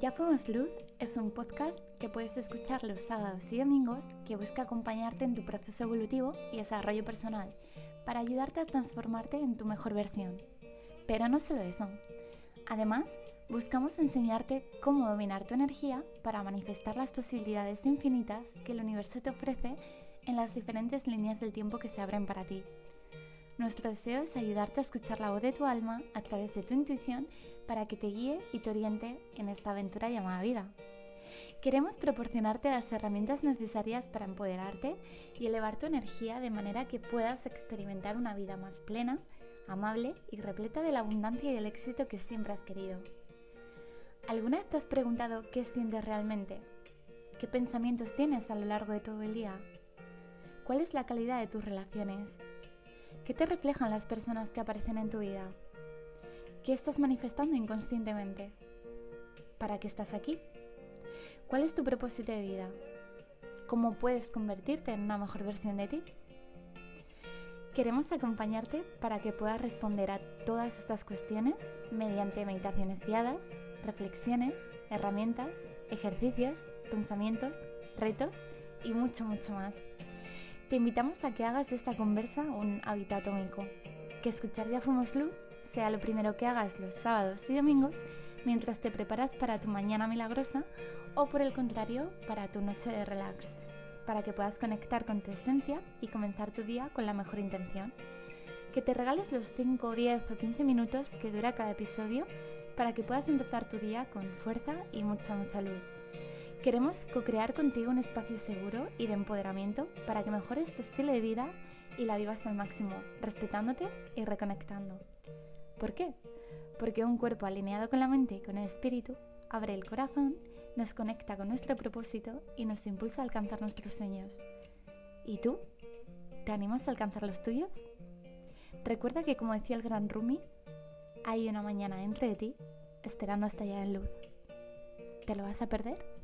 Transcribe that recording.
Ya Fuimos Luz es un podcast que puedes escuchar los sábados y domingos que busca acompañarte en tu proceso evolutivo y desarrollo personal para ayudarte a transformarte en tu mejor versión. Pero no solo eso. Además, buscamos enseñarte cómo dominar tu energía para manifestar las posibilidades infinitas que el universo te ofrece en las diferentes líneas del tiempo que se abren para ti. Nuestro deseo es ayudarte a escuchar la voz de tu alma a través de tu intuición para que te guíe y te oriente en esta aventura llamada vida. Queremos proporcionarte las herramientas necesarias para empoderarte y elevar tu energía de manera que puedas experimentar una vida más plena, amable y repleta de la abundancia y del éxito que siempre has querido. ¿Alguna vez te has preguntado qué sientes realmente? ¿Qué pensamientos tienes a lo largo de todo el día? ¿Cuál es la calidad de tus relaciones? ¿Qué te reflejan las personas que aparecen en tu vida? ¿Qué estás manifestando inconscientemente? ¿Para qué estás aquí? ¿Cuál es tu propósito de vida? ¿Cómo puedes convertirte en una mejor versión de ti? Queremos acompañarte para que puedas responder a todas estas cuestiones mediante meditaciones guiadas, reflexiones, herramientas, ejercicios, pensamientos, retos y mucho, mucho más. Te invitamos a que hagas de esta conversa un hábito atómico, que escuchar Ya Fuimos Luz sea lo primero que hagas los sábados y domingos mientras te preparas para tu mañana milagrosa o por el contrario para tu noche de relax, para que puedas conectar con tu esencia y comenzar tu día con la mejor intención. Que te regales los 5, 10 o 15 minutos que dura cada episodio para que puedas empezar tu día con fuerza y mucha, mucha luz. Queremos co-crear contigo un espacio seguro y de empoderamiento para que mejores tu estilo de vida y la vivas al máximo, respetándote y reconectando. ¿Por qué? Porque un cuerpo alineado con la mente y con el espíritu abre el corazón, nos conecta con nuestro propósito y nos impulsa a alcanzar nuestros sueños. ¿Y tú? ¿Te animas a alcanzar los tuyos? Recuerda que como decía el gran Rumi, hay una mañana entre de ti esperando hasta allá en luz. ¿Te lo vas a perder?